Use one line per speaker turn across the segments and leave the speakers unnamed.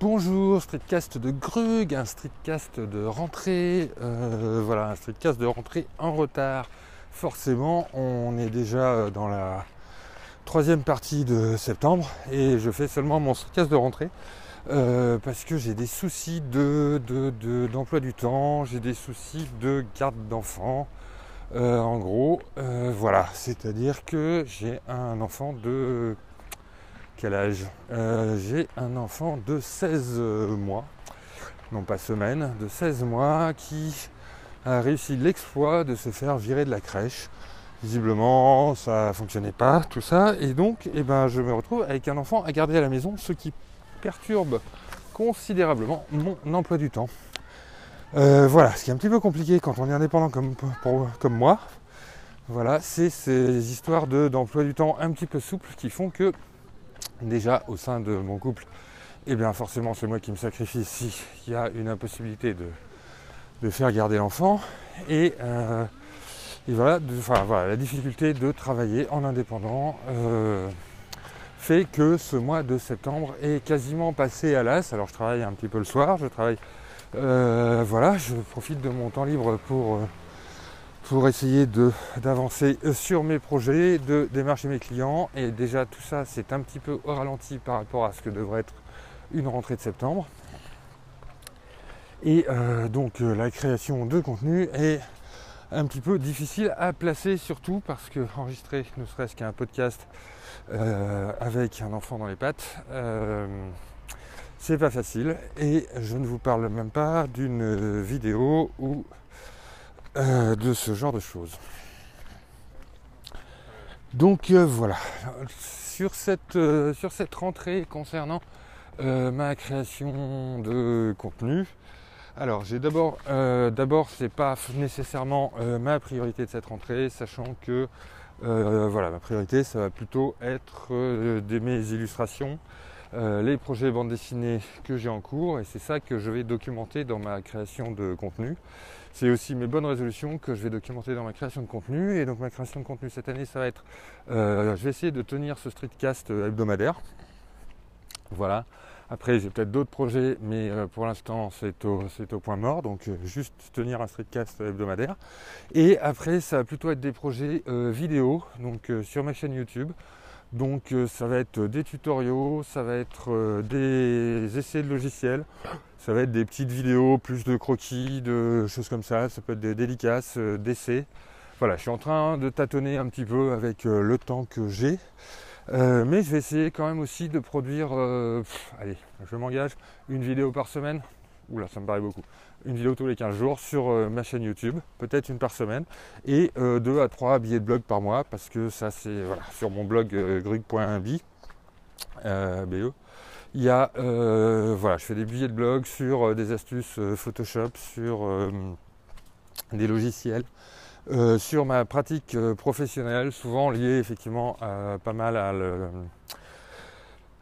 Bonjour, streetcast de Grug, un streetcast de rentrée, euh, voilà, un streetcast de rentrée en retard. Forcément, on est déjà dans la troisième partie de septembre et je fais seulement mon streetcast de rentrée euh, parce que j'ai des soucis de, d'emploi du temps, j'ai des soucis de garde d'enfants. Euh, en gros, voilà, c'est-à-dire que j'ai un enfant de quel âge? Euh, J'ai un enfant de 16 mois, non pas semaine, de 16 mois qui a réussi l'exploit de se faire virer de la crèche. Visiblement, ça fonctionnait pas, tout ça. Et donc, eh ben, je me retrouve avec un enfant à garder à la maison, ce qui perturbe considérablement mon emploi du temps. Euh, voilà, ce qui est un petit peu compliqué quand on est indépendant comme, moi. Voilà, c'est ces histoires d'emploi du temps un petit peu souples qui font que déjà au sein de mon couple, et eh bien forcément c'est moi qui me sacrifie s'il y a une impossibilité de, faire garder l'enfant. Et, euh, voilà, la difficulté de travailler en indépendant euh, fait que ce mois de septembre est quasiment passé à l'as. Alors je travaille un petit peu le soir, je travaille euh, voilà, je profite de mon temps libre pour pour essayer d'avancer sur mes projets, de démarcher mes clients. Et déjà tout ça c'est un petit peu au ralenti par rapport à ce que devrait être une rentrée de septembre. Et euh, donc euh, la création de contenu est un petit peu difficile à placer surtout parce que enregistrer ne serait-ce qu'un podcast euh, avec un enfant dans les pattes, c'est pas facile. Et je ne vous parle même pas d'une vidéo où euh, de ce genre de choses. Donc euh, voilà, sur cette, euh, sur cette rentrée concernant ma création de contenu, alors j'ai d'abord, d'abord c'est pas nécessairement ma priorité de cette rentrée, sachant que voilà, ma priorité ça va plutôt être de mes illustrations, les projets bande dessinée que j'ai en cours, et c'est ça que je vais documenter dans ma création de contenu. C'est aussi mes bonnes résolutions que je vais documenter dans ma création de contenu. Et donc ma création de contenu cette année, ça va être, euh, je vais essayer de tenir ce streetcast euh, hebdomadaire. Voilà. Après, j'ai peut-être d'autres projets, mais euh, pour l'instant, c'est au, au, point mort. Donc, juste tenir un streetcast hebdomadaire. Et après, ça va plutôt être des projets vidéo, donc sur ma chaîne YouTube. Donc, ça va être des tutoriaux, ça va être des essais de logiciels, ça va être des petites vidéos, plus de croquis, de choses comme ça. Ça peut être des délicaces, euh, d'essais. Voilà, je suis en train de tâtonner un petit peu avec euh, le temps que j'ai. Euh, mais je vais essayer quand même aussi de produire, allez, je m'engage, une vidéo par semaine. Oula, ça me paraît beaucoup. Une vidéo tous les 15 jours sur ma chaîne YouTube, peut-être une par semaine, et deux à trois billets de blog par mois, parce que ça c'est sur mon blog grug.bi, BE. Il y a, euh, voilà, je fais des billets de blog sur euh, des astuces euh, Photoshop, sur des logiciels, sur ma pratique professionnelle, souvent liée effectivement pas mal à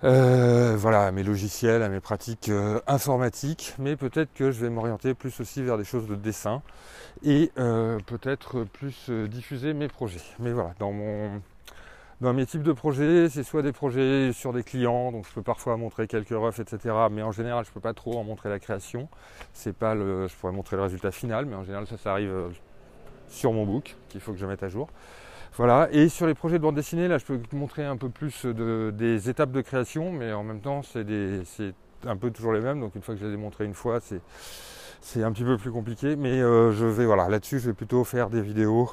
voilà, mes logiciels, à mes pratiques informatiques, mais peut-être que je vais m'orienter plus aussi vers des choses de dessin et peut-être plus diffuser mes projets. Mais voilà, dans mon dans mes types de projets, c'est soit des projets sur des clients, donc je peux parfois montrer quelques refs, etc. Mais en général, je ne peux pas trop en montrer la création. C'est pas le, je pourrais montrer le résultat final, mais en général, ça, arrive euh, sur mon book qu'il faut que je mette à jour. Voilà. Et sur les projets de bande dessinée, là, je peux montrer un peu plus de, des étapes de création, mais en même temps, c'est un peu toujours les mêmes. Donc une fois que je les ai montrées une fois, c'est c'est un petit peu plus compliqué, mais euh, je vais voilà là-dessus, je vais plutôt faire des vidéos,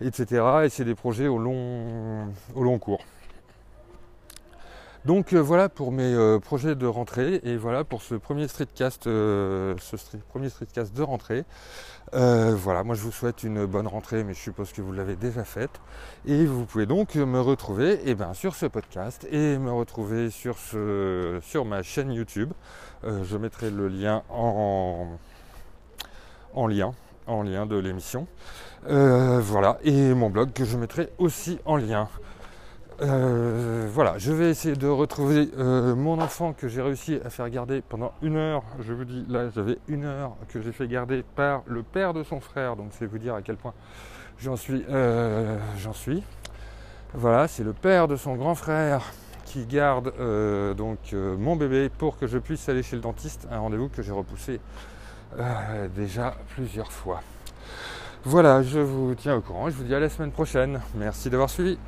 etc. Et c'est des projets au long, au long cours. Donc euh, voilà pour mes euh, projets de rentrée et voilà pour ce premier streetcast, ce premier streetcast de rentrée. voilà, moi je vous souhaite une bonne rentrée, mais je suppose que vous l'avez déjà faite. Et vous pouvez donc me retrouver eh ben, sur ce podcast et me retrouver sur, sur ma chaîne YouTube. je mettrai le lien en, en lien, en lien de l'émission. Euh, voilà, et mon blog que je mettrai aussi en lien. Euh, voilà, je vais essayer de retrouver euh, mon enfant que j'ai réussi à faire garder pendant une heure. Je vous dis, là, j'avais une heure que j'ai fait garder par le père de son frère. Donc, c'est vous dire à quel point j'en suis. Euh, j'en suis. Voilà, c'est le père de son grand frère qui garde donc mon bébé pour que je puisse aller chez le dentiste. Un rendez-vous que j'ai repoussé déjà plusieurs fois. Voilà, je vous tiens au courant. Je vous dis à la semaine prochaine. Merci d'avoir suivi.